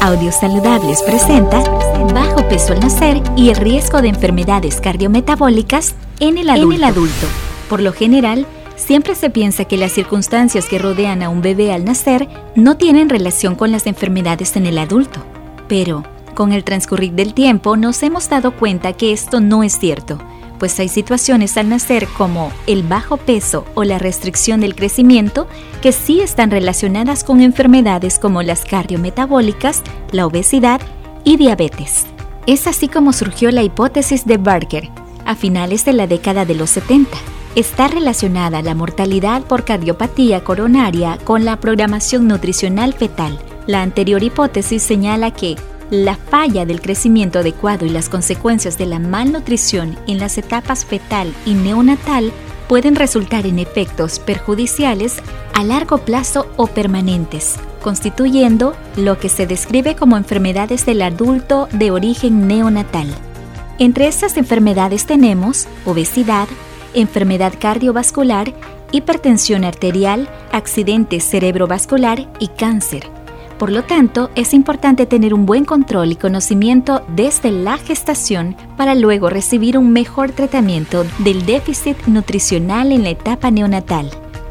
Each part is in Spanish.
Audios Saludables presenta Bajo peso al nacer y el riesgo de enfermedades cardiometabólicas en el adulto. En el adulto. Por lo general, siempre se piensa que las circunstancias que rodean a un bebé al nacer no tienen relación con las enfermedades en el adulto. Pero, con el transcurrir del tiempo, nos hemos dado cuenta que esto no es cierto pues hay situaciones al nacer como el bajo peso o la restricción del crecimiento que sí están relacionadas con enfermedades como las cardiometabólicas, la obesidad y diabetes. Es así como surgió la hipótesis de Barker a finales de la década de los 70. Está relacionada la mortalidad por cardiopatía coronaria con la programación nutricional fetal. La anterior hipótesis señala que la falla del crecimiento adecuado y las consecuencias de la malnutrición en las etapas fetal y neonatal pueden resultar en efectos perjudiciales a largo plazo o permanentes, constituyendo lo que se describe como enfermedades del adulto de origen neonatal. Entre estas enfermedades tenemos obesidad, enfermedad cardiovascular, hipertensión arterial, accidente cerebrovascular y cáncer por lo tanto, es importante tener un buen control y conocimiento desde la gestación para luego recibir un mejor tratamiento del déficit nutricional en la etapa neonatal.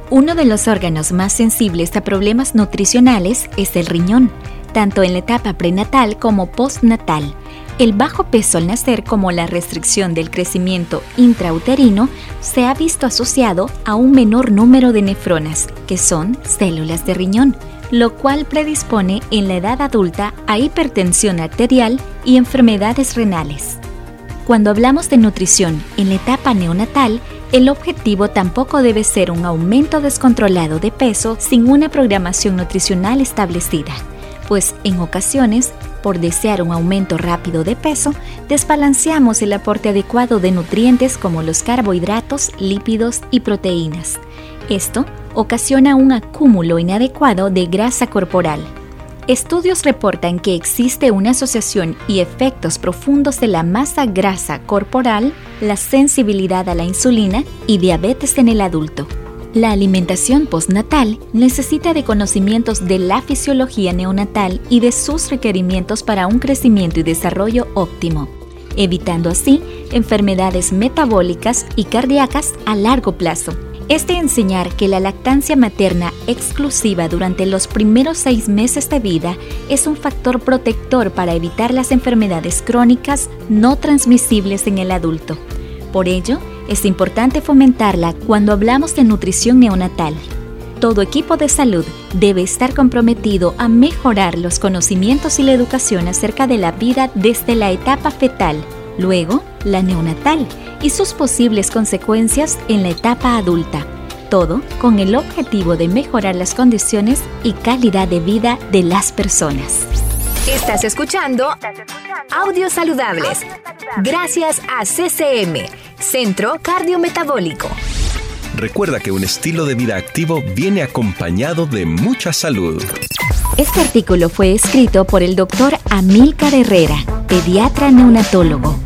Uno de los órganos más sensibles a problemas nutricionales es el riñón, tanto en la etapa prenatal como postnatal. El bajo peso al nacer como la restricción del crecimiento intrauterino se ha visto asociado a un menor número de nefronas, que son células de riñón, lo cual predispone en la edad adulta a hipertensión arterial y enfermedades renales. Cuando hablamos de nutrición en la etapa neonatal, el objetivo tampoco debe ser un aumento descontrolado de peso sin una programación nutricional establecida, pues en ocasiones, por desear un aumento rápido de peso, desbalanceamos el aporte adecuado de nutrientes como los carbohidratos, lípidos y proteínas. Esto ocasiona un acúmulo inadecuado de grasa corporal. Estudios reportan que existe una asociación y efectos profundos de la masa grasa corporal, la sensibilidad a la insulina y diabetes en el adulto. La alimentación postnatal necesita de conocimientos de la fisiología neonatal y de sus requerimientos para un crecimiento y desarrollo óptimo, evitando así enfermedades metabólicas y cardíacas a largo plazo. Es de enseñar que la lactancia materna exclusiva durante los primeros seis meses de vida es un factor protector para evitar las enfermedades crónicas no transmisibles en el adulto. Por ello, es importante fomentarla cuando hablamos de nutrición neonatal. Todo equipo de salud debe estar comprometido a mejorar los conocimientos y la educación acerca de la vida desde la etapa fetal, luego la neonatal y sus posibles consecuencias en la etapa adulta. Todo con el objetivo de mejorar las condiciones y calidad de vida de las personas. Estás escuchando Audios Saludables. Gracias a CCM, Centro Cardiometabólico. Recuerda que un estilo de vida activo viene acompañado de mucha salud. Este artículo fue escrito por el doctor Amílcar Herrera, pediatra neonatólogo